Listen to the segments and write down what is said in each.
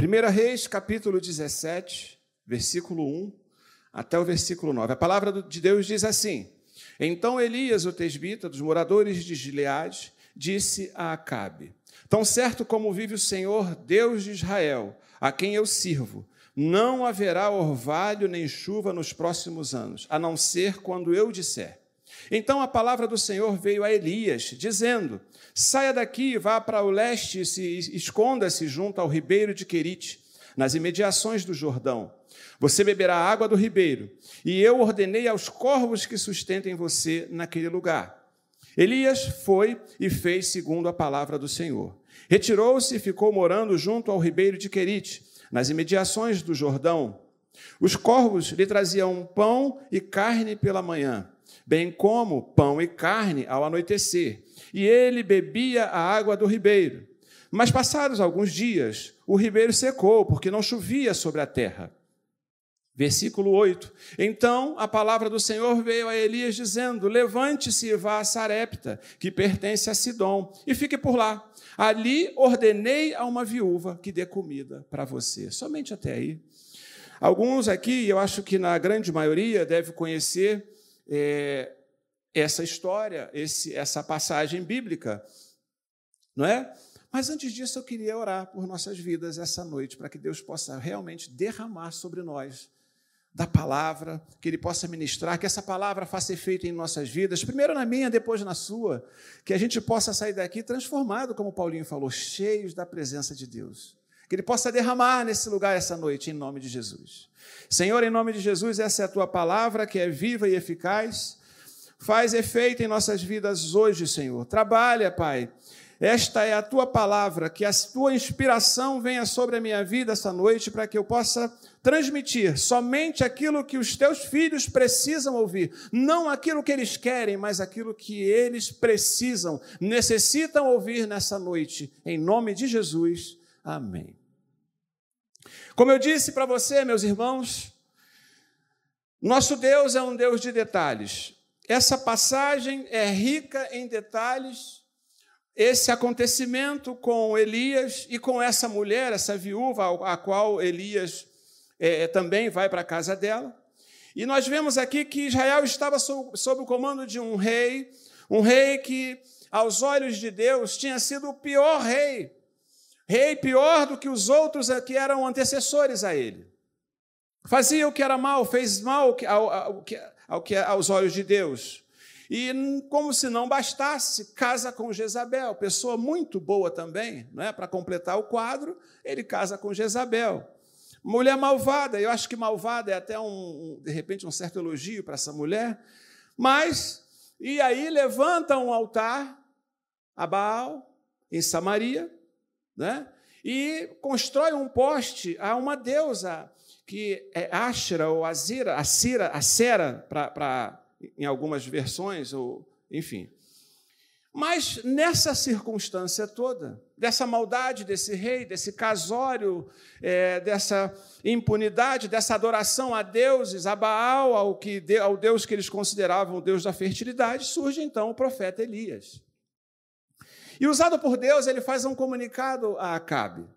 1 Reis, capítulo 17, versículo 1 até o versículo 9. A palavra de Deus diz assim: Então Elias, o tesbita, dos moradores de Gileade, disse a Acabe: Tão certo como vive o Senhor, Deus de Israel, a quem eu sirvo, não haverá orvalho nem chuva nos próximos anos, a não ser quando eu disser. Então a palavra do Senhor veio a Elias, dizendo: Saia daqui, vá para o leste e esconda-se junto ao ribeiro de Querite, nas imediações do Jordão. Você beberá água do ribeiro, e eu ordenei aos corvos que sustentem você naquele lugar. Elias foi e fez segundo a palavra do Senhor. Retirou-se e ficou morando junto ao ribeiro de Querite, nas imediações do Jordão. Os corvos lhe traziam pão e carne pela manhã, bem como pão e carne ao anoitecer, e ele bebia a água do ribeiro. Mas passados alguns dias, o ribeiro secou, porque não chovia sobre a terra. Versículo 8. Então a palavra do Senhor veio a Elias dizendo: Levante-se e vá a Sarepta, que pertence a Sidom, e fique por lá. Ali ordenei a uma viúva que dê comida para você. Somente até aí. Alguns aqui, eu acho que na grande maioria, deve conhecer é, essa história, esse, essa passagem bíblica, não é? Mas antes disso, eu queria orar por nossas vidas essa noite, para que Deus possa realmente derramar sobre nós da palavra, que Ele possa ministrar, que essa palavra faça efeito em nossas vidas, primeiro na minha, depois na sua, que a gente possa sair daqui transformado, como Paulinho falou, cheios da presença de Deus. Que Ele possa derramar nesse lugar essa noite, em nome de Jesus. Senhor, em nome de Jesus, essa é a tua palavra que é viva e eficaz. Faz efeito em nossas vidas hoje, Senhor. Trabalha, Pai, esta é a tua palavra, que a tua inspiração venha sobre a minha vida essa noite, para que eu possa transmitir somente aquilo que os teus filhos precisam ouvir, não aquilo que eles querem, mas aquilo que eles precisam, necessitam ouvir nessa noite, em nome de Jesus. Amém. Como eu disse para você, meus irmãos, nosso Deus é um Deus de detalhes. Essa passagem é rica em detalhes esse acontecimento com Elias e com essa mulher, essa viúva, a qual Elias é, também vai para a casa dela. E nós vemos aqui que Israel estava sob, sob o comando de um rei, um rei que, aos olhos de Deus, tinha sido o pior rei, rei pior do que os outros que eram antecessores a ele. Fazia o que era mal, fez mal ao, ao, ao, aos olhos de Deus. E, como se não bastasse, casa com Jezabel, pessoa muito boa também, não é? para completar o quadro, ele casa com Jezabel. Mulher malvada, eu acho que malvada é até um, de repente um certo elogio para essa mulher, mas, e aí levanta um altar a Baal, em Samaria, né? e constrói um poste a uma deusa que é Ashera ou Azira, a Cira, a Sera, para em algumas versões, ou enfim. Mas nessa circunstância toda, dessa maldade desse rei, desse casório, é, dessa impunidade, dessa adoração a deuses, a Baal, ao, que, ao Deus que eles consideravam o Deus da fertilidade, surge então o profeta Elias. E usado por Deus, ele faz um comunicado a Acabe.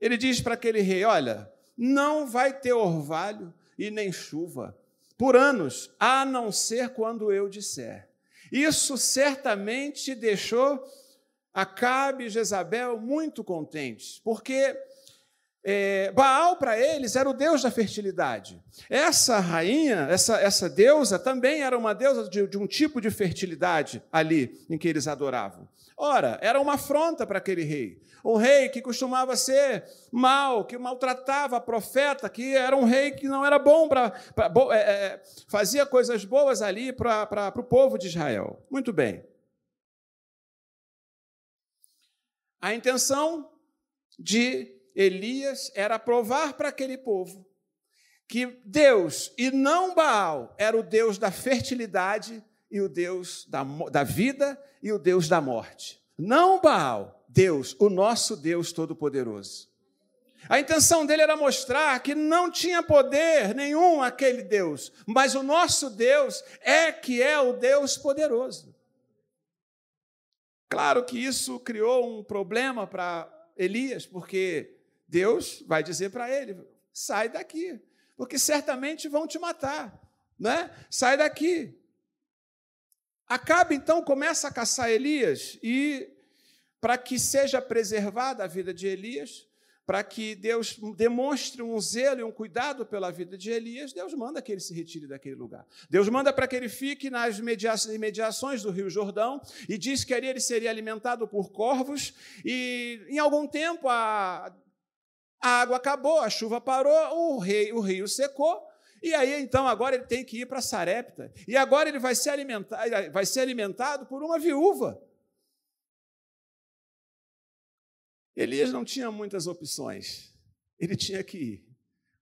Ele diz para aquele rei: Olha, não vai ter orvalho e nem chuva por anos, a não ser quando eu disser. Isso certamente deixou Acabe e Jezabel muito contentes, porque é, Baal para eles era o deus da fertilidade. Essa rainha, essa, essa deusa, também era uma deusa de, de um tipo de fertilidade ali em que eles adoravam. Ora, era uma afronta para aquele rei. Um rei que costumava ser mal, que maltratava a profeta, que era um rei que não era bom para. É, é, fazia coisas boas ali para o povo de Israel. Muito bem. A intenção de Elias era provar para aquele povo que Deus, e não Baal, era o Deus da fertilidade e o Deus da, da vida e o Deus da morte. Não Baal, Deus, o nosso Deus Todo-Poderoso. A intenção dele era mostrar que não tinha poder nenhum aquele Deus, mas o nosso Deus é que é o Deus poderoso. Claro que isso criou um problema para Elias, porque Deus vai dizer para ele: sai daqui, porque certamente vão te matar, né? Sai daqui. Acabe então começa a caçar Elias e para que seja preservada a vida de Elias, para que Deus demonstre um zelo e um cuidado pela vida de Elias, Deus manda que ele se retire daquele lugar. Deus manda para que ele fique nas imediações do Rio Jordão e diz que ali ele seria alimentado por corvos e em algum tempo a, a água acabou, a chuva parou, o, rei, o rio secou e aí, então, agora ele tem que ir para Sarepta. E agora ele vai ser, alimentado, vai ser alimentado por uma viúva. Elias não tinha muitas opções. Ele tinha que ir,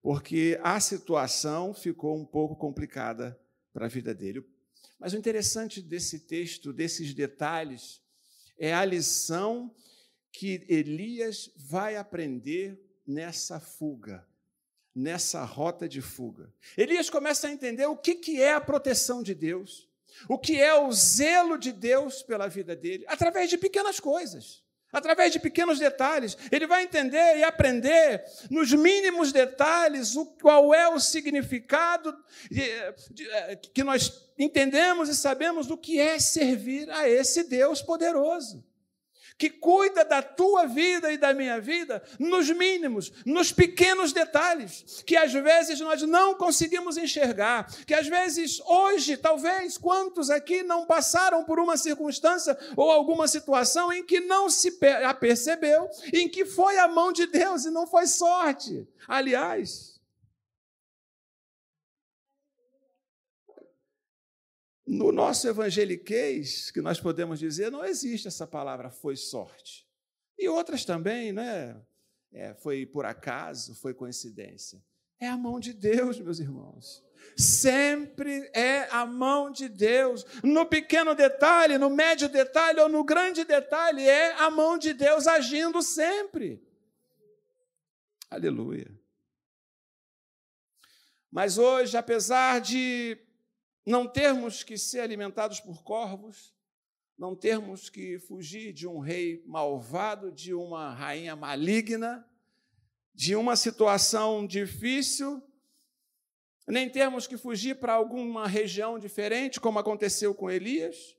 porque a situação ficou um pouco complicada para a vida dele. Mas o interessante desse texto, desses detalhes, é a lição que Elias vai aprender nessa fuga, nessa rota de fuga. Elias começa a entender o que é a proteção de Deus, o que é o zelo de Deus pela vida dele, através de pequenas coisas através de pequenos detalhes. Ele vai entender e aprender nos mínimos detalhes o qual é o significado de, de, eh, que nós entendemos e sabemos do que é servir a esse Deus poderoso que cuida da tua vida e da minha vida nos mínimos, nos pequenos detalhes, que às vezes nós não conseguimos enxergar, que às vezes hoje, talvez, quantos aqui não passaram por uma circunstância ou alguma situação em que não se apercebeu, em que foi a mão de Deus e não foi sorte. Aliás, No nosso evangeliquez, que nós podemos dizer, não existe essa palavra foi sorte. E outras também, né? É, foi por acaso, foi coincidência. É a mão de Deus, meus irmãos. Sempre é a mão de Deus. No pequeno detalhe, no médio detalhe ou no grande detalhe, é a mão de Deus agindo sempre. Aleluia. Mas hoje, apesar de não termos que ser alimentados por corvos, não termos que fugir de um rei malvado, de uma rainha maligna, de uma situação difícil, nem termos que fugir para alguma região diferente, como aconteceu com Elias.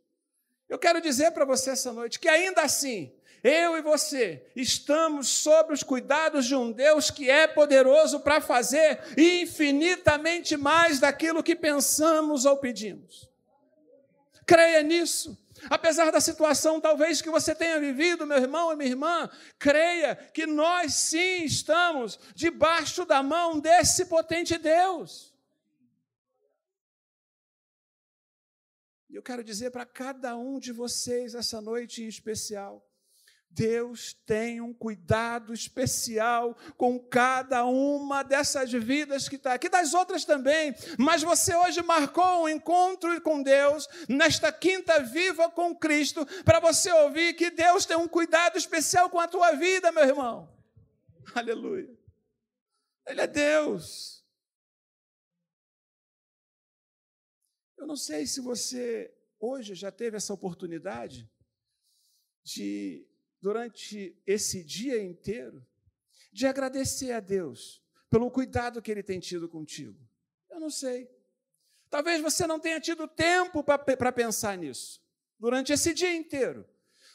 Eu quero dizer para você essa noite que ainda assim, eu e você estamos sob os cuidados de um Deus que é poderoso para fazer infinitamente mais daquilo que pensamos ou pedimos. Creia nisso. Apesar da situação talvez que você tenha vivido, meu irmão e minha irmã, creia que nós sim estamos debaixo da mão desse potente Deus. E eu quero dizer para cada um de vocês essa noite em especial, Deus tem um cuidado especial com cada uma dessas vidas que está aqui, das outras também. Mas você hoje marcou um encontro com Deus, nesta quinta viva com Cristo, para você ouvir que Deus tem um cuidado especial com a tua vida, meu irmão. Aleluia. Ele é Deus. Eu não sei se você hoje já teve essa oportunidade de durante esse dia inteiro de agradecer a Deus pelo cuidado que Ele tem tido contigo? Eu não sei. Talvez você não tenha tido tempo para pensar nisso durante esse dia inteiro.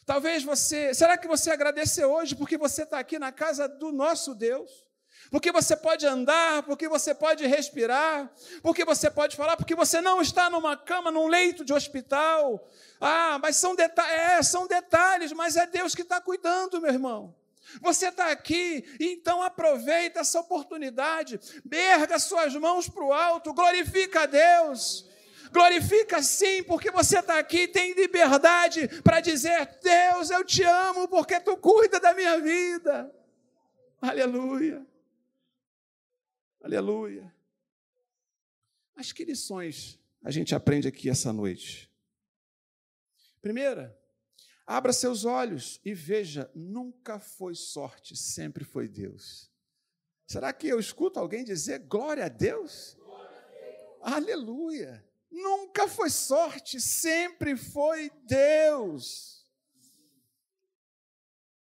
Talvez você. Será que você agradece hoje porque você está aqui na casa do nosso Deus? Porque você pode andar, porque você pode respirar, porque você pode falar, porque você não está numa cama, num leito de hospital. Ah, mas são, deta é, são detalhes, mas é Deus que está cuidando, meu irmão. Você está aqui, então aproveita essa oportunidade, erga suas mãos para o alto, glorifica a Deus. Glorifica sim, porque você está aqui, tem liberdade para dizer: Deus, eu te amo, porque tu cuida da minha vida. Aleluia. Aleluia. Mas que lições a gente aprende aqui essa noite? Primeira, abra seus olhos e veja: nunca foi sorte, sempre foi Deus. Será que eu escuto alguém dizer glória a Deus? Glória a Deus. Aleluia! Nunca foi sorte, sempre foi Deus.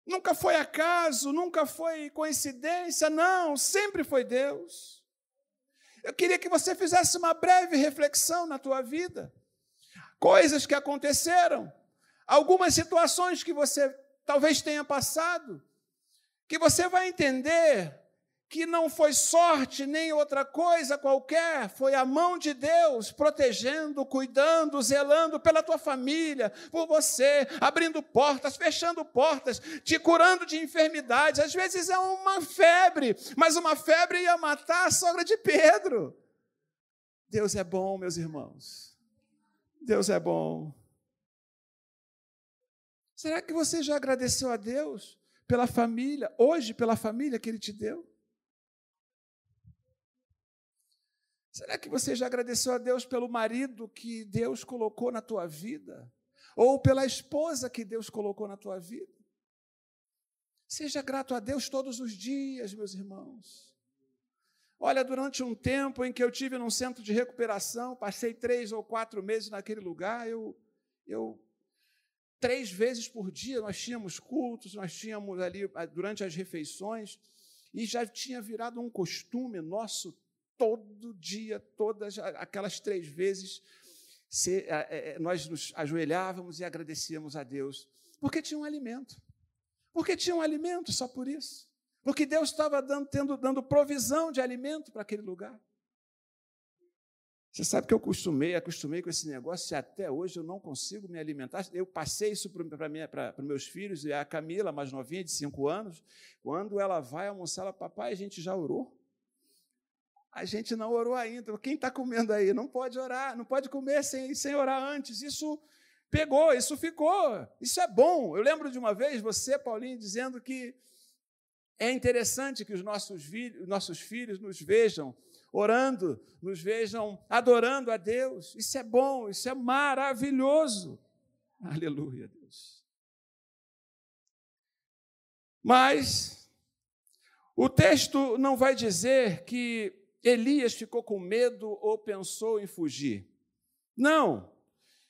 Nunca foi acaso, nunca foi coincidência, não, sempre foi Deus. Eu queria que você fizesse uma breve reflexão na tua vida. Coisas que aconteceram, algumas situações que você talvez tenha passado, que você vai entender que não foi sorte nem outra coisa qualquer, foi a mão de Deus protegendo, cuidando, zelando pela tua família, por você, abrindo portas, fechando portas, te curando de enfermidades. Às vezes é uma febre, mas uma febre ia matar a sogra de Pedro. Deus é bom, meus irmãos. Deus é bom. Será que você já agradeceu a Deus pela família, hoje pela família que Ele te deu? Será que você já agradeceu a Deus pelo marido que Deus colocou na tua vida? Ou pela esposa que Deus colocou na tua vida? Seja grato a Deus todos os dias, meus irmãos. Olha, durante um tempo em que eu tive num centro de recuperação, passei três ou quatro meses naquele lugar, eu, eu três vezes por dia nós tínhamos cultos, nós tínhamos ali durante as refeições, e já tinha virado um costume nosso todo dia, todas aquelas três vezes, se, é, é, nós nos ajoelhávamos e agradecíamos a Deus, porque tinha um alimento. Porque tinha um alimento, só por isso. Porque Deus estava dando, tendo, dando provisão de alimento para aquele lugar. Você sabe que eu acostumei, acostumei com esse negócio e até hoje eu não consigo me alimentar. Eu passei isso para meus filhos e a Camila, mais novinha, de cinco anos, quando ela vai almoçar, ela, papai, a gente já orou. A gente não orou ainda. Quem está comendo aí? Não pode orar, não pode comer sem, sem orar antes. Isso pegou, isso ficou. Isso é bom. Eu lembro de uma vez você, Paulinho, dizendo que é interessante que os nossos, filhos, nossos filhos nos vejam orando, nos vejam adorando a Deus. Isso é bom, isso é maravilhoso. Aleluia, Deus. Mas o texto não vai dizer que Elias ficou com medo ou pensou em fugir. Não.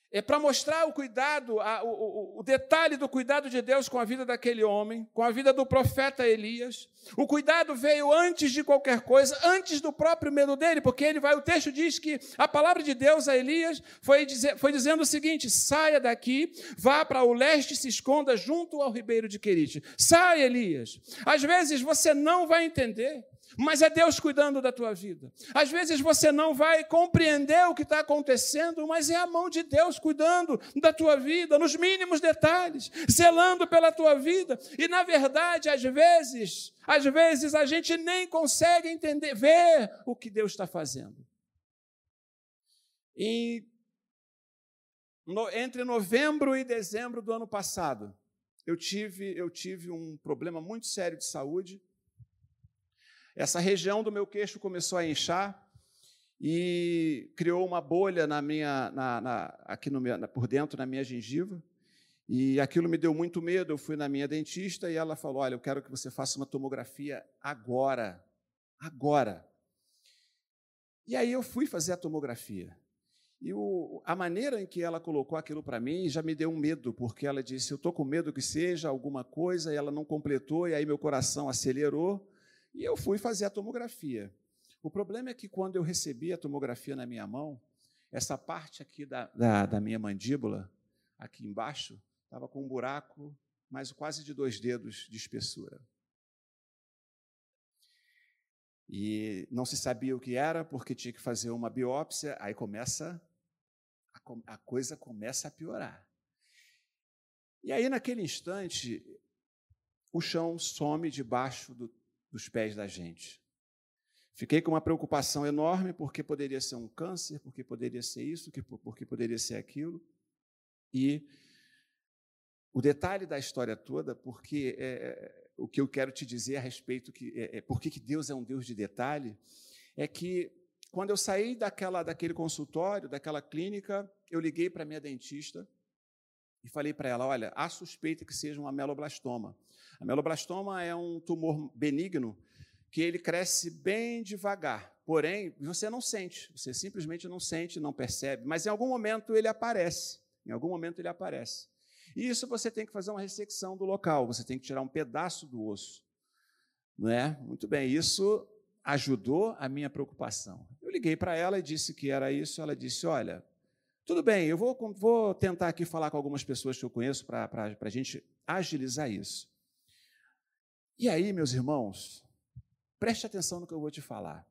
É para mostrar o cuidado, a, o, o, detalhe do cuidado de Deus com a vida daquele homem, com a vida do profeta Elias. O cuidado veio antes de qualquer coisa, antes do próprio medo dele, porque ele vai, o texto diz que a palavra de Deus a Elias foi, dizer, foi dizendo o seguinte: saia daqui, vá para o leste e se esconda junto ao ribeiro de Querite. Saia, Elias. Às vezes você não vai entender mas é Deus cuidando da tua vida. Às vezes você não vai compreender o que está acontecendo, mas é a mão de Deus cuidando da tua vida, nos mínimos detalhes, zelando pela tua vida. E na verdade, às vezes, às vezes a gente nem consegue entender, ver o que Deus está fazendo. E no, entre novembro e dezembro do ano passado, eu tive, eu tive um problema muito sério de saúde essa região do meu queixo começou a inchar e criou uma bolha na minha, na, na, aqui no meu, por dentro na minha gengiva. E aquilo me deu muito medo. Eu fui na minha dentista e ela falou: Olha, eu quero que você faça uma tomografia agora. Agora. E aí eu fui fazer a tomografia. E o, a maneira em que ela colocou aquilo para mim já me deu um medo, porque ela disse: Eu estou com medo que seja alguma coisa, e ela não completou, e aí meu coração acelerou. E eu fui fazer a tomografia. O problema é que quando eu recebi a tomografia na minha mão, essa parte aqui da, da, da minha mandíbula, aqui embaixo, estava com um buraco mais quase de dois dedos de espessura. E não se sabia o que era, porque tinha que fazer uma biópsia, aí começa, a, a coisa começa a piorar. E aí, naquele instante, o chão some debaixo do, dos pés da gente. Fiquei com uma preocupação enorme, porque poderia ser um câncer, porque poderia ser isso, porque poderia ser aquilo. E o detalhe da história toda, porque é, é, o que eu quero te dizer a respeito, que, é, é, por que Deus é um Deus de detalhe, é que quando eu saí daquela, daquele consultório, daquela clínica, eu liguei para minha dentista e falei para ela: olha, há suspeita que seja um ameloblastoma. A meloblastoma é um tumor benigno que ele cresce bem devagar, porém você não sente, você simplesmente não sente, não percebe, mas em algum momento ele aparece, em algum momento ele aparece. E isso você tem que fazer uma ressecção do local, você tem que tirar um pedaço do osso. Não é? Muito bem, isso ajudou a minha preocupação. Eu liguei para ela e disse que era isso. Ela disse: Olha, tudo bem, eu vou, vou tentar aqui falar com algumas pessoas que eu conheço para a gente agilizar isso. E aí, meus irmãos, preste atenção no que eu vou te falar.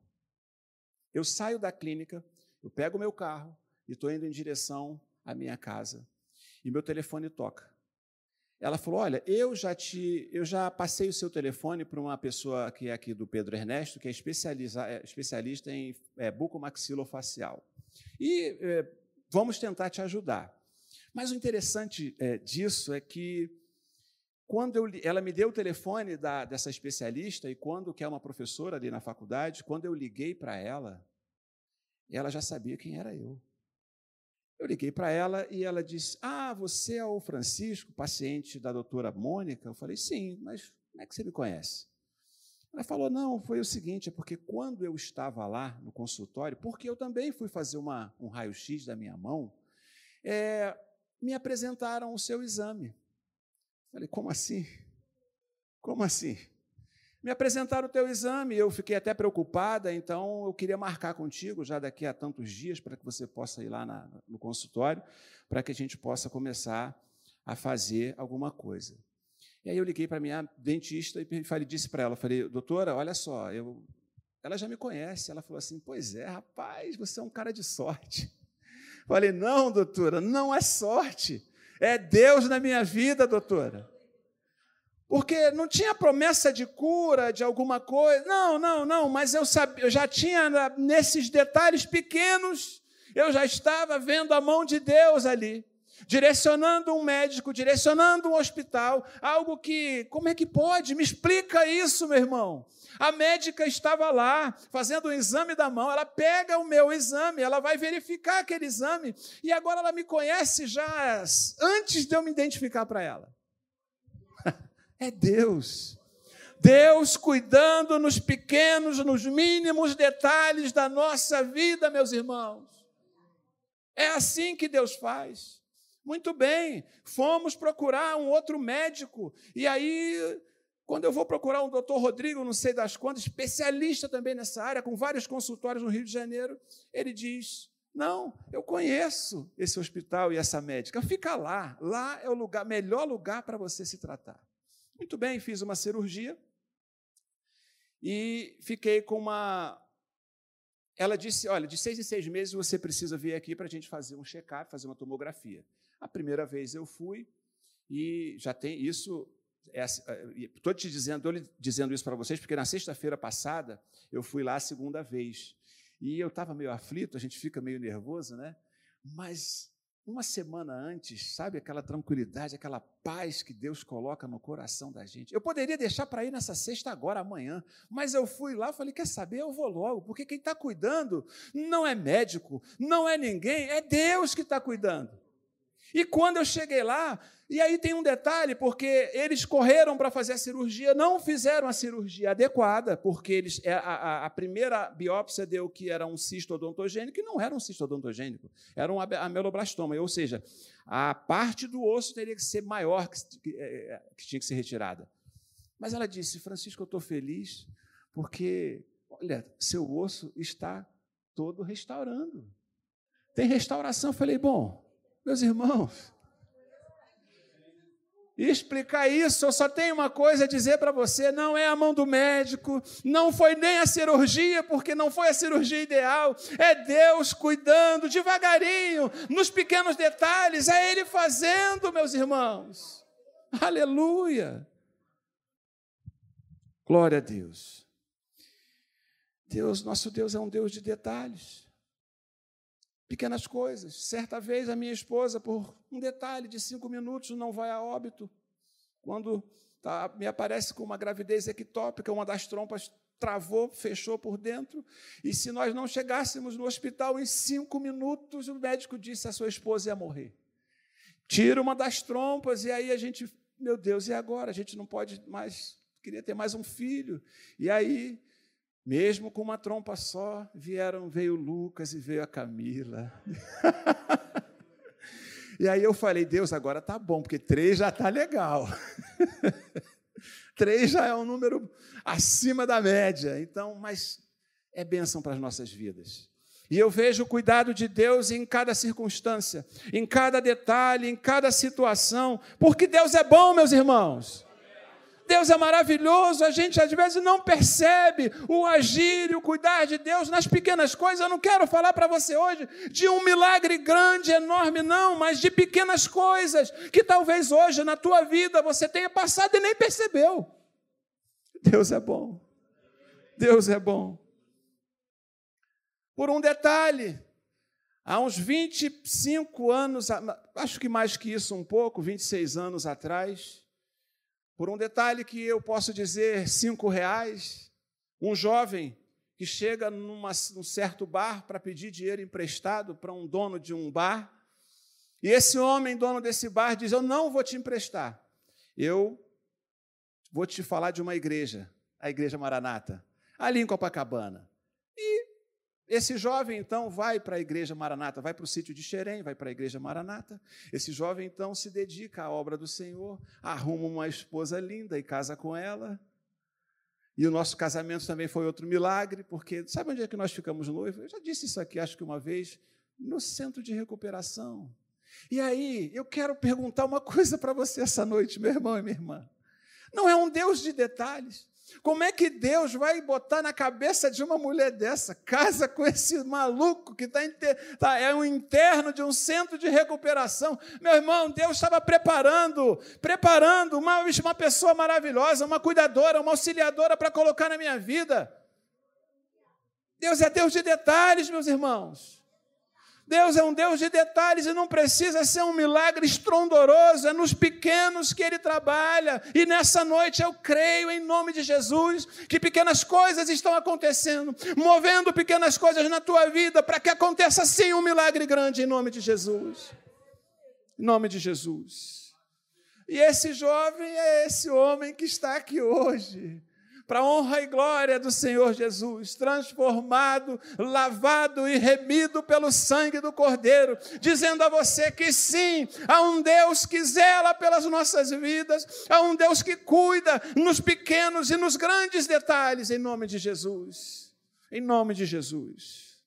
Eu saio da clínica, eu pego meu carro e estou indo em direção à minha casa e meu telefone toca. Ela falou: Olha, eu já te, eu já passei o seu telefone para uma pessoa que é aqui do Pedro Ernesto, que é especialista, é especialista em é, bucomaxilofacial. E é, vamos tentar te ajudar. Mas o interessante é, disso é que quando eu, ela me deu o telefone da, dessa especialista e quando que é uma professora ali na faculdade, quando eu liguei para ela, ela já sabia quem era eu. Eu liguei para ela e ela disse: Ah, você é o Francisco, paciente da doutora Mônica? Eu falei: Sim, mas como é que você me conhece? Ela falou: Não, foi o seguinte, é porque quando eu estava lá no consultório, porque eu também fui fazer uma, um raio-x da minha mão, é, me apresentaram o seu exame. Falei, como assim? Como assim? Me apresentaram o teu exame, eu fiquei até preocupada, então eu queria marcar contigo já daqui a tantos dias para que você possa ir lá na, no consultório, para que a gente possa começar a fazer alguma coisa. E aí eu liguei para minha dentista e falei, disse para ela, falei, doutora, olha só, eu, ela já me conhece. Ela falou assim, pois é, rapaz, você é um cara de sorte. Falei, não, doutora, não é sorte. É Deus na minha vida, doutora. Porque não tinha promessa de cura, de alguma coisa. Não, não, não, mas eu, sabia, eu já tinha, nesses detalhes pequenos, eu já estava vendo a mão de Deus ali, direcionando um médico, direcionando um hospital, algo que, como é que pode? Me explica isso, meu irmão. A médica estava lá fazendo o exame da mão, ela pega o meu exame, ela vai verificar aquele exame, e agora ela me conhece já antes de eu me identificar para ela. É Deus. Deus cuidando nos pequenos, nos mínimos detalhes da nossa vida, meus irmãos. É assim que Deus faz. Muito bem, fomos procurar um outro médico, e aí quando eu vou procurar um doutor Rodrigo, não sei das quantas, especialista também nessa área, com vários consultórios no Rio de Janeiro, ele diz: Não, eu conheço esse hospital e essa médica, fica lá, lá é o lugar, melhor lugar para você se tratar. Muito bem, fiz uma cirurgia e fiquei com uma. Ela disse: Olha, de seis em seis meses você precisa vir aqui para a gente fazer um check-up, fazer uma tomografia. A primeira vez eu fui e já tem isso Estou te dizendo, dizendo isso para vocês, porque na sexta-feira passada eu fui lá a segunda vez. E eu estava meio aflito, a gente fica meio nervoso, né? Mas uma semana antes, sabe aquela tranquilidade, aquela paz que Deus coloca no coração da gente. Eu poderia deixar para ir nessa sexta agora, amanhã, mas eu fui lá falei: quer saber? Eu vou logo, porque quem está cuidando não é médico, não é ninguém, é Deus que está cuidando. E quando eu cheguei lá, e aí tem um detalhe, porque eles correram para fazer a cirurgia, não fizeram a cirurgia adequada, porque eles, é, a, a, a, primeira biópsia deu que era um cisto odontogênico, e não era um cisto odontogênico, era um ameloblastoma, ou seja, a parte do osso teria que ser maior que, que, é, que tinha que ser retirada. Mas ela disse, Francisco, eu estou feliz, porque, olha, seu osso está todo restaurando. Tem restauração. Eu falei, bom, meus irmãos, explicar isso, eu só tenho uma coisa a dizer para você: não é a mão do médico, não foi nem a cirurgia, porque não foi a cirurgia ideal, é Deus cuidando devagarinho, nos pequenos detalhes, é Ele fazendo, meus irmãos. Aleluia! Glória a Deus. Deus, nosso Deus é um Deus de detalhes. Pequenas coisas. Certa vez a minha esposa, por um detalhe de cinco minutos, não vai a óbito. Quando tá, me aparece com uma gravidez ectópica, uma das trompas travou, fechou por dentro. E se nós não chegássemos no hospital em cinco minutos, o médico disse a sua esposa ia morrer. Tira uma das trompas, e aí a gente, meu Deus, e agora? A gente não pode mais, queria ter mais um filho. E aí mesmo com uma trompa só, vieram, veio Lucas e veio a Camila. E aí eu falei, Deus, agora tá bom, porque três já tá legal. três já é um número acima da média. Então, mas é bênção para as nossas vidas. E eu vejo o cuidado de Deus em cada circunstância, em cada detalhe, em cada situação, porque Deus é bom, meus irmãos. Deus é maravilhoso, a gente às vezes não percebe o agir e o cuidar de Deus nas pequenas coisas. Eu não quero falar para você hoje de um milagre grande, enorme, não, mas de pequenas coisas que talvez hoje na tua vida você tenha passado e nem percebeu. Deus é bom. Deus é bom. Por um detalhe, há uns 25 anos, acho que mais que isso um pouco, 26 anos atrás, por um detalhe que eu posso dizer, cinco reais, um jovem que chega numa, num certo bar para pedir dinheiro emprestado para um dono de um bar, e esse homem, dono desse bar, diz: Eu não vou te emprestar, eu vou te falar de uma igreja, a Igreja Maranata, ali em Copacabana. E esse jovem, então, vai para a igreja Maranata, vai para o sítio de Xerém, vai para a igreja Maranata. Esse jovem, então, se dedica à obra do Senhor, arruma uma esposa linda e casa com ela. E o nosso casamento também foi outro milagre, porque sabe onde é que nós ficamos noivos? Eu já disse isso aqui, acho que uma vez, no centro de recuperação. E aí, eu quero perguntar uma coisa para você essa noite, meu irmão e minha irmã. Não é um Deus de detalhes. Como é que Deus vai botar na cabeça de uma mulher dessa? Casa com esse maluco que tá, tá é um interno de um centro de recuperação. Meu irmão, Deus estava preparando, preparando uma, uma pessoa maravilhosa, uma cuidadora, uma auxiliadora para colocar na minha vida. Deus é Deus de detalhes, meus irmãos. Deus é um Deus de detalhes e não precisa ser um milagre estrondoroso, é nos pequenos que Ele trabalha. E nessa noite eu creio, em nome de Jesus, que pequenas coisas estão acontecendo, movendo pequenas coisas na tua vida, para que aconteça sim um milagre grande, em nome de Jesus. Em nome de Jesus. E esse jovem é esse homem que está aqui hoje para honra e glória do Senhor Jesus, transformado, lavado e remido pelo sangue do Cordeiro, dizendo a você que sim, há um Deus que zela pelas nossas vidas, há um Deus que cuida nos pequenos e nos grandes detalhes, em nome de Jesus. Em nome de Jesus.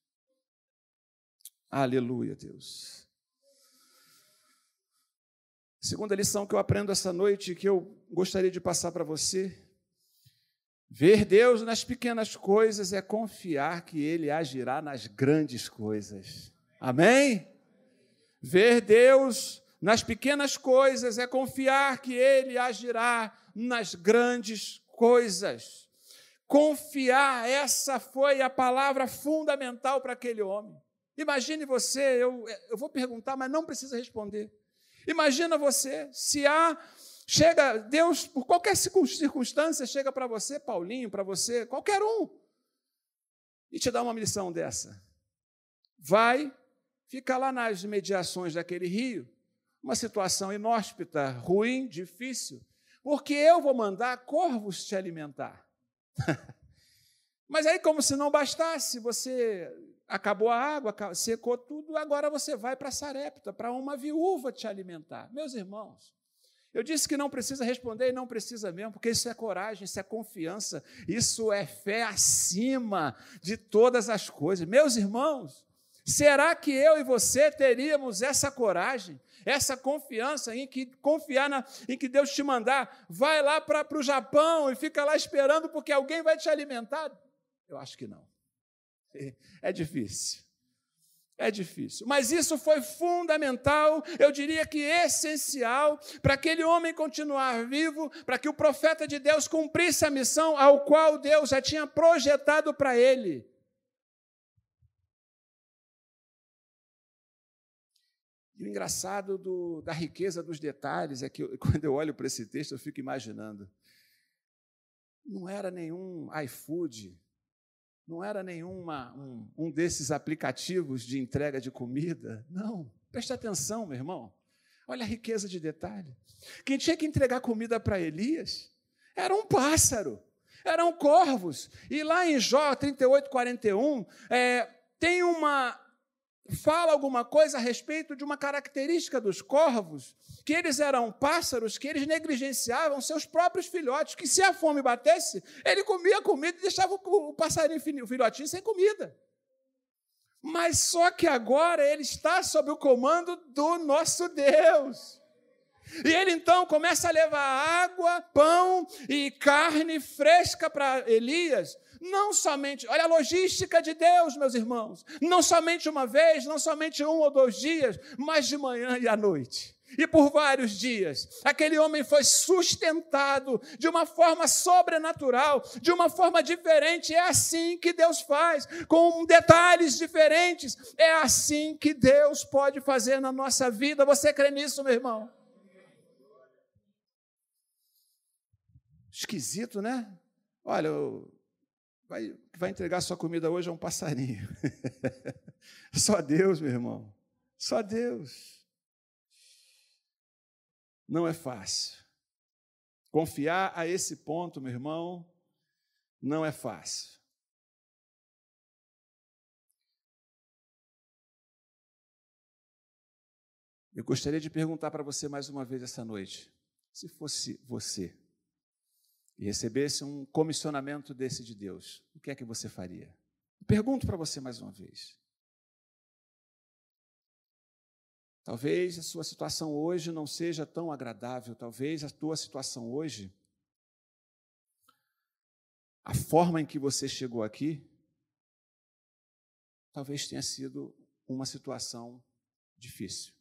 Aleluia, Deus. Segunda lição que eu aprendo essa noite, que eu gostaria de passar para você, Ver Deus nas pequenas coisas é confiar que Ele agirá nas grandes coisas. Amém? Ver Deus nas pequenas coisas é confiar que Ele agirá nas grandes coisas. Confiar, essa foi a palavra fundamental para aquele homem. Imagine você, eu, eu vou perguntar, mas não precisa responder. Imagina você, se há Chega, Deus, por qualquer circunstância, chega para você, Paulinho, para você, qualquer um, e te dá uma missão dessa. Vai, fica lá nas mediações daquele rio, uma situação inóspita, ruim, difícil, porque eu vou mandar corvos te alimentar. Mas aí, como se não bastasse, você acabou a água, secou tudo, agora você vai para Sarepta, para uma viúva te alimentar. Meus irmãos, eu disse que não precisa responder e não precisa mesmo, porque isso é coragem, isso é confiança, isso é fé acima de todas as coisas. Meus irmãos, será que eu e você teríamos essa coragem, essa confiança em que confiar na, em que Deus te mandar, vai lá para o Japão e fica lá esperando porque alguém vai te alimentar? Eu acho que não. É difícil. É difícil, mas isso foi fundamental, eu diria que essencial, para aquele homem continuar vivo, para que o profeta de Deus cumprisse a missão ao qual Deus já tinha projetado para ele. E o engraçado do, da riqueza dos detalhes é que eu, quando eu olho para esse texto, eu fico imaginando. Não era nenhum iFood, não era nenhuma um, um desses aplicativos de entrega de comida. Não. Preste atenção, meu irmão. Olha a riqueza de detalhe. Quem tinha que entregar comida para Elias era um pássaro, eram corvos. E lá em Jó 38, 41, é, tem uma, fala alguma coisa a respeito de uma característica dos corvos, que eles eram pássaros que eles negligenciavam seus próprios filhotes, que se a fome batesse, ele comia comida e deixava o passarinho o filhotinho sem comida. Mas só que agora ele está sob o comando do nosso Deus. E ele então começa a levar água, pão e carne fresca para Elias, não somente, olha a logística de Deus, meus irmãos, não somente uma vez, não somente um ou dois dias, mas de manhã e à noite. E por vários dias, aquele homem foi sustentado de uma forma sobrenatural, de uma forma diferente. É assim que Deus faz, com detalhes diferentes. É assim que Deus pode fazer na nossa vida. Você crê nisso, meu irmão? Esquisito, né? Olha, vai, vai entregar sua comida hoje a um passarinho. Só Deus, meu irmão. Só Deus. Não é fácil. Confiar a esse ponto, meu irmão, não é fácil. Eu gostaria de perguntar para você mais uma vez essa noite: se fosse você, e recebesse um comissionamento desse de Deus, o que é que você faria? Pergunto para você mais uma vez. Talvez a sua situação hoje não seja tão agradável, talvez a tua situação hoje, a forma em que você chegou aqui, talvez tenha sido uma situação difícil.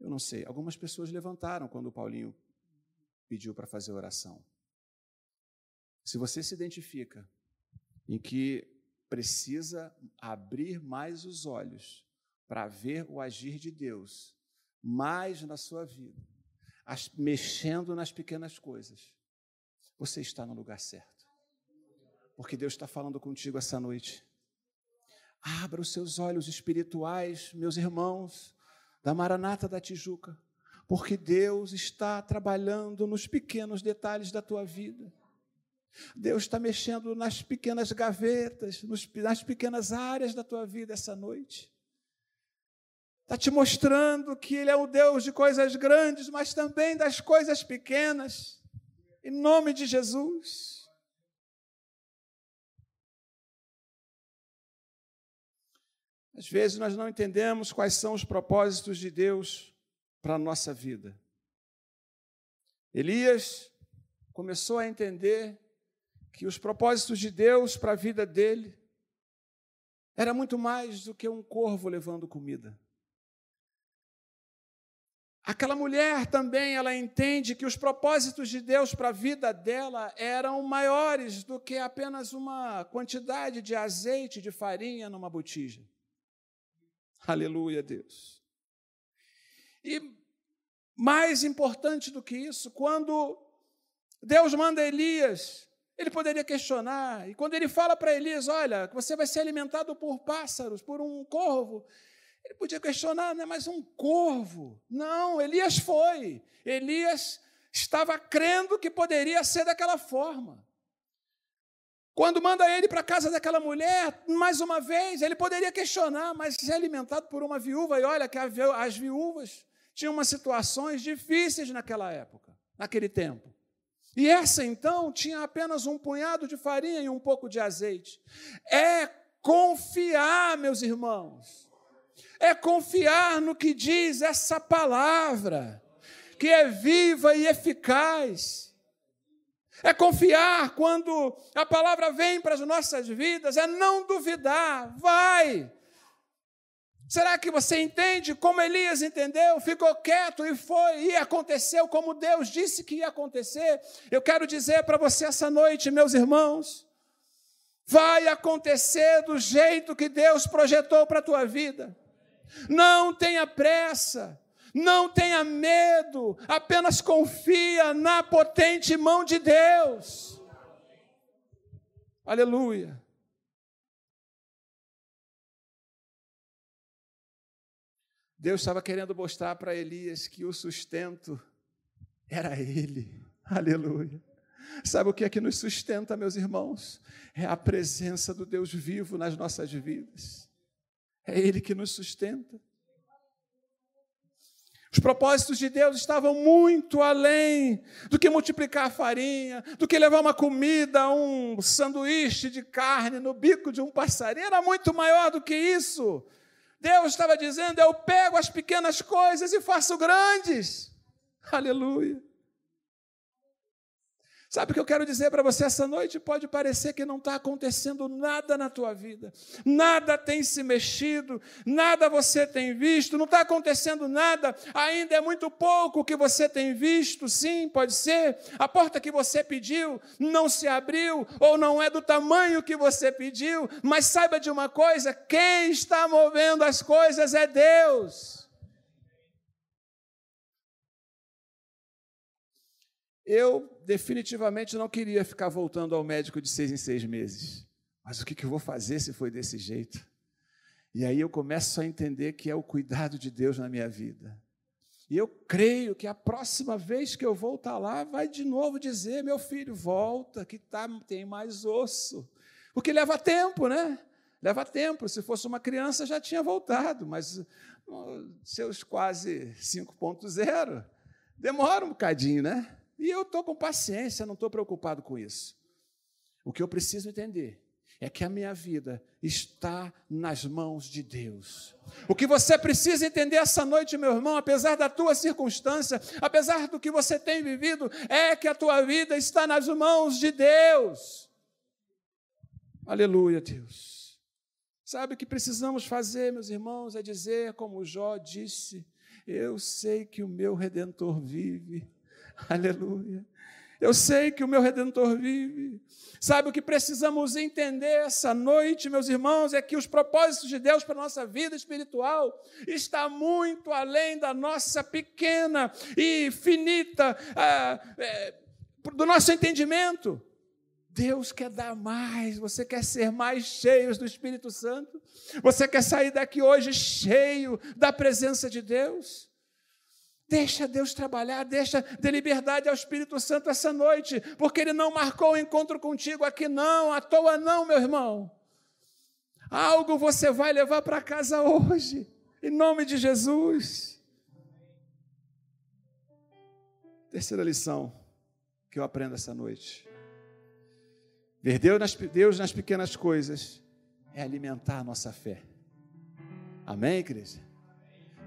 Eu não sei, algumas pessoas levantaram quando o Paulinho pediu para fazer oração. Se você se identifica em que precisa abrir mais os olhos para ver o agir de Deus mais na sua vida, as, mexendo nas pequenas coisas, você está no lugar certo. Porque Deus está falando contigo essa noite. Abra os seus olhos espirituais, meus irmãos, da Maranata da Tijuca porque Deus está trabalhando nos pequenos detalhes da tua vida. Deus está mexendo nas pequenas gavetas, nas pequenas áreas da tua vida essa noite. Está te mostrando que Ele é o Deus de coisas grandes, mas também das coisas pequenas. Em nome de Jesus. Às vezes nós não entendemos quais são os propósitos de Deus para a nossa vida. Elias começou a entender que os propósitos de Deus para a vida dele era muito mais do que um corvo levando comida. Aquela mulher também, ela entende que os propósitos de Deus para a vida dela eram maiores do que apenas uma quantidade de azeite, de farinha numa botija. Aleluia, Deus. E mais importante do que isso, quando Deus manda Elias, ele poderia questionar, e quando ele fala para Elias: Olha, você vai ser alimentado por pássaros, por um corvo, ele podia questionar, né? Mas um corvo? Não, Elias foi. Elias estava crendo que poderia ser daquela forma. Quando manda ele para a casa daquela mulher, mais uma vez, ele poderia questionar, mas ser alimentado por uma viúva, e olha que as viúvas tinham umas situações difíceis naquela época, naquele tempo. E essa então tinha apenas um punhado de farinha e um pouco de azeite. É confiar, meus irmãos, é confiar no que diz essa palavra, que é viva e eficaz. É confiar quando a palavra vem para as nossas vidas, é não duvidar, vai. Será que você entende como Elias entendeu? Ficou quieto e foi, e aconteceu como Deus disse que ia acontecer. Eu quero dizer para você essa noite, meus irmãos, vai acontecer do jeito que Deus projetou para a tua vida. Não tenha pressa. Não tenha medo, apenas confia na potente mão de Deus. Aleluia. Deus estava querendo mostrar para Elias que o sustento era ele. Aleluia. Sabe o que é que nos sustenta, meus irmãos? É a presença do Deus vivo nas nossas vidas. É Ele que nos sustenta. Os propósitos de Deus estavam muito além do que multiplicar farinha, do que levar uma comida, um sanduíche de carne no bico de um passarinho. Era muito maior do que isso. Deus estava dizendo: Eu pego as pequenas coisas e faço grandes. Aleluia. Sabe o que eu quero dizer para você essa noite? Pode parecer que não está acontecendo nada na tua vida, nada tem se mexido, nada você tem visto, não está acontecendo nada, ainda é muito pouco que você tem visto, sim, pode ser. A porta que você pediu não se abriu, ou não é do tamanho que você pediu, mas saiba de uma coisa: quem está movendo as coisas é Deus. Eu definitivamente não queria ficar voltando ao médico de seis em seis meses. Mas o que eu vou fazer se foi desse jeito? E aí eu começo a entender que é o cuidado de Deus na minha vida. E eu creio que a próxima vez que eu voltar lá, vai de novo dizer: meu filho, volta, que tá, tem mais osso. Porque leva tempo, né? Leva tempo. Se fosse uma criança, já tinha voltado, mas seus quase 5.0 demora um bocadinho, né? E eu estou com paciência, não estou preocupado com isso. O que eu preciso entender é que a minha vida está nas mãos de Deus. O que você precisa entender essa noite, meu irmão, apesar da tua circunstância, apesar do que você tem vivido, é que a tua vida está nas mãos de Deus. Aleluia, Deus. Sabe o que precisamos fazer, meus irmãos, é dizer, como Jó disse: Eu sei que o meu redentor vive Aleluia. Eu sei que o meu redentor vive. Sabe o que precisamos entender essa noite, meus irmãos, é que os propósitos de Deus para a nossa vida espiritual está muito além da nossa pequena e finita ah, é, do nosso entendimento. Deus quer dar mais, você quer ser mais cheios do Espírito Santo, você quer sair daqui hoje cheio da presença de Deus. Deixa Deus trabalhar, deixa de liberdade ao Espírito Santo essa noite, porque Ele não marcou o encontro contigo aqui, não, à toa não, meu irmão. Algo você vai levar para casa hoje, em nome de Jesus. Terceira lição que eu aprendo essa noite. Ver Deus nas, Deus nas pequenas coisas é alimentar a nossa fé. Amém, igreja?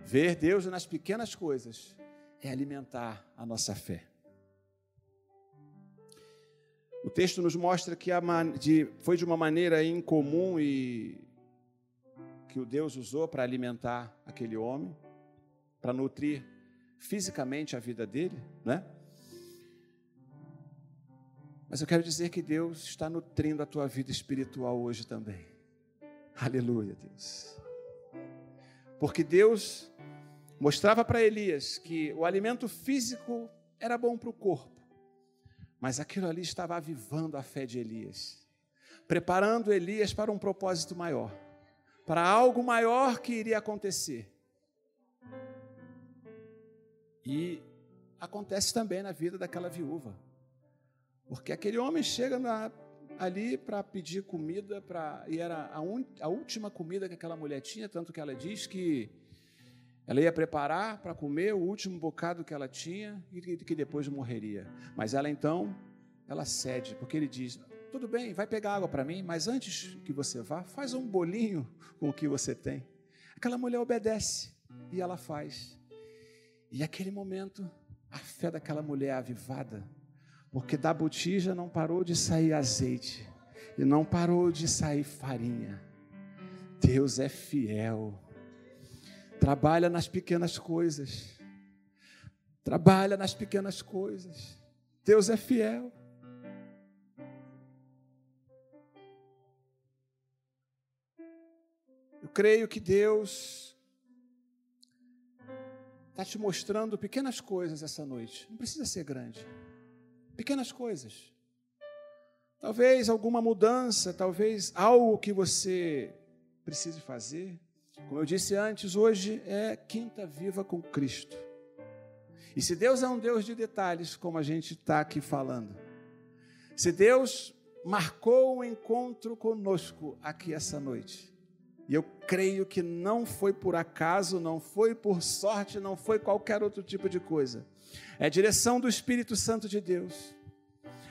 Ver Deus nas pequenas coisas é alimentar a nossa fé. O texto nos mostra que de, foi de uma maneira incomum e que o Deus usou para alimentar aquele homem, para nutrir fisicamente a vida dele, né? Mas eu quero dizer que Deus está nutrindo a tua vida espiritual hoje também. Aleluia, Deus. Porque Deus mostrava para Elias que o alimento físico era bom para o corpo, mas aquilo ali estava avivando a fé de Elias, preparando Elias para um propósito maior, para algo maior que iria acontecer. E acontece também na vida daquela viúva, porque aquele homem chega na, ali para pedir comida, pra, e era a, un, a última comida que aquela mulher tinha, tanto que ela diz que ela ia preparar para comer o último bocado que ela tinha e que depois morreria. Mas ela então, ela cede, porque ele diz: tudo bem, vai pegar água para mim, mas antes que você vá, faz um bolinho com o que você tem. Aquela mulher obedece e ela faz. E aquele momento, a fé daquela mulher é avivada, porque da botija não parou de sair azeite e não parou de sair farinha. Deus é fiel. Trabalha nas pequenas coisas. Trabalha nas pequenas coisas. Deus é fiel. Eu creio que Deus está te mostrando pequenas coisas essa noite. Não precisa ser grande. Pequenas coisas. Talvez alguma mudança, talvez algo que você precise fazer. Como eu disse antes, hoje é quinta viva com Cristo. E se Deus é um Deus de detalhes, como a gente está aqui falando, se Deus marcou um encontro conosco aqui essa noite, E eu creio que não foi por acaso, não foi por sorte, não foi qualquer outro tipo de coisa. É direção do Espírito Santo de Deus.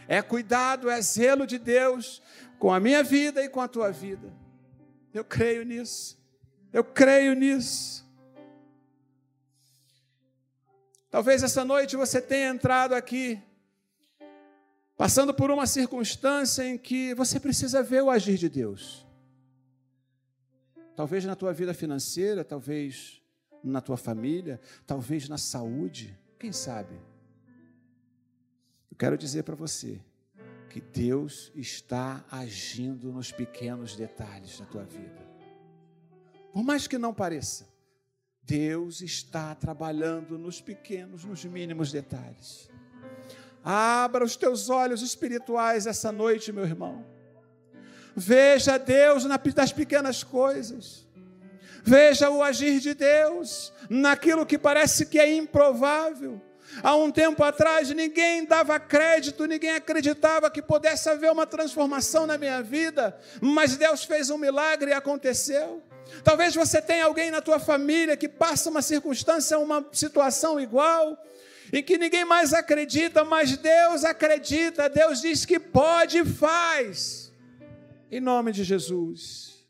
É cuidado, é zelo de Deus com a minha vida e com a tua vida. Eu creio nisso. Eu creio nisso. Talvez essa noite você tenha entrado aqui passando por uma circunstância em que você precisa ver o agir de Deus. Talvez na tua vida financeira, talvez na tua família, talvez na saúde, quem sabe? Eu quero dizer para você que Deus está agindo nos pequenos detalhes da tua vida. Por mais que não pareça, Deus está trabalhando nos pequenos, nos mínimos detalhes. Abra os teus olhos espirituais essa noite, meu irmão. Veja Deus nas pequenas coisas. Veja o agir de Deus naquilo que parece que é improvável. Há um tempo atrás, ninguém dava crédito, ninguém acreditava que pudesse haver uma transformação na minha vida, mas Deus fez um milagre e aconteceu. Talvez você tenha alguém na tua família que passa uma circunstância, uma situação igual, e que ninguém mais acredita, mas Deus acredita, Deus diz que pode e faz. Em nome de Jesus.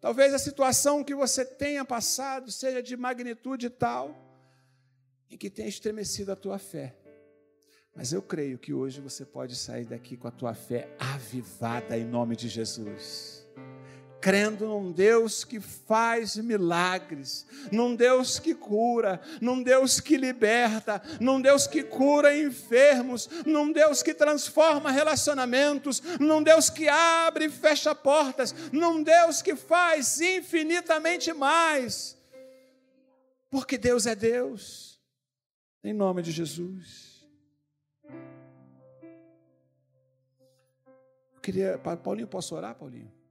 Talvez a situação que você tenha passado seja de magnitude tal em que tenha estremecido a tua fé. Mas eu creio que hoje você pode sair daqui com a tua fé avivada em nome de Jesus crendo num Deus que faz milagres, num Deus que cura, num Deus que liberta, num Deus que cura enfermos, num Deus que transforma relacionamentos, num Deus que abre e fecha portas, num Deus que faz infinitamente mais. Porque Deus é Deus. Em nome de Jesus. Eu queria, Paulinho, posso orar, Paulinho?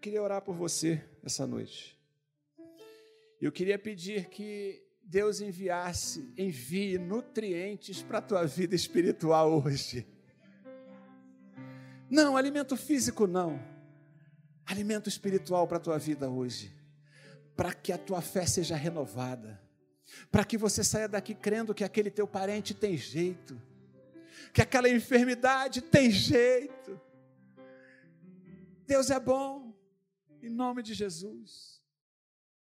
Eu queria orar por você essa noite. Eu queria pedir que Deus enviasse, envie nutrientes para a tua vida espiritual hoje. Não, alimento físico não. Alimento espiritual para a tua vida hoje. Para que a tua fé seja renovada. Para que você saia daqui crendo que aquele teu parente tem jeito. Que aquela enfermidade tem jeito. Deus é bom. Em nome de Jesus.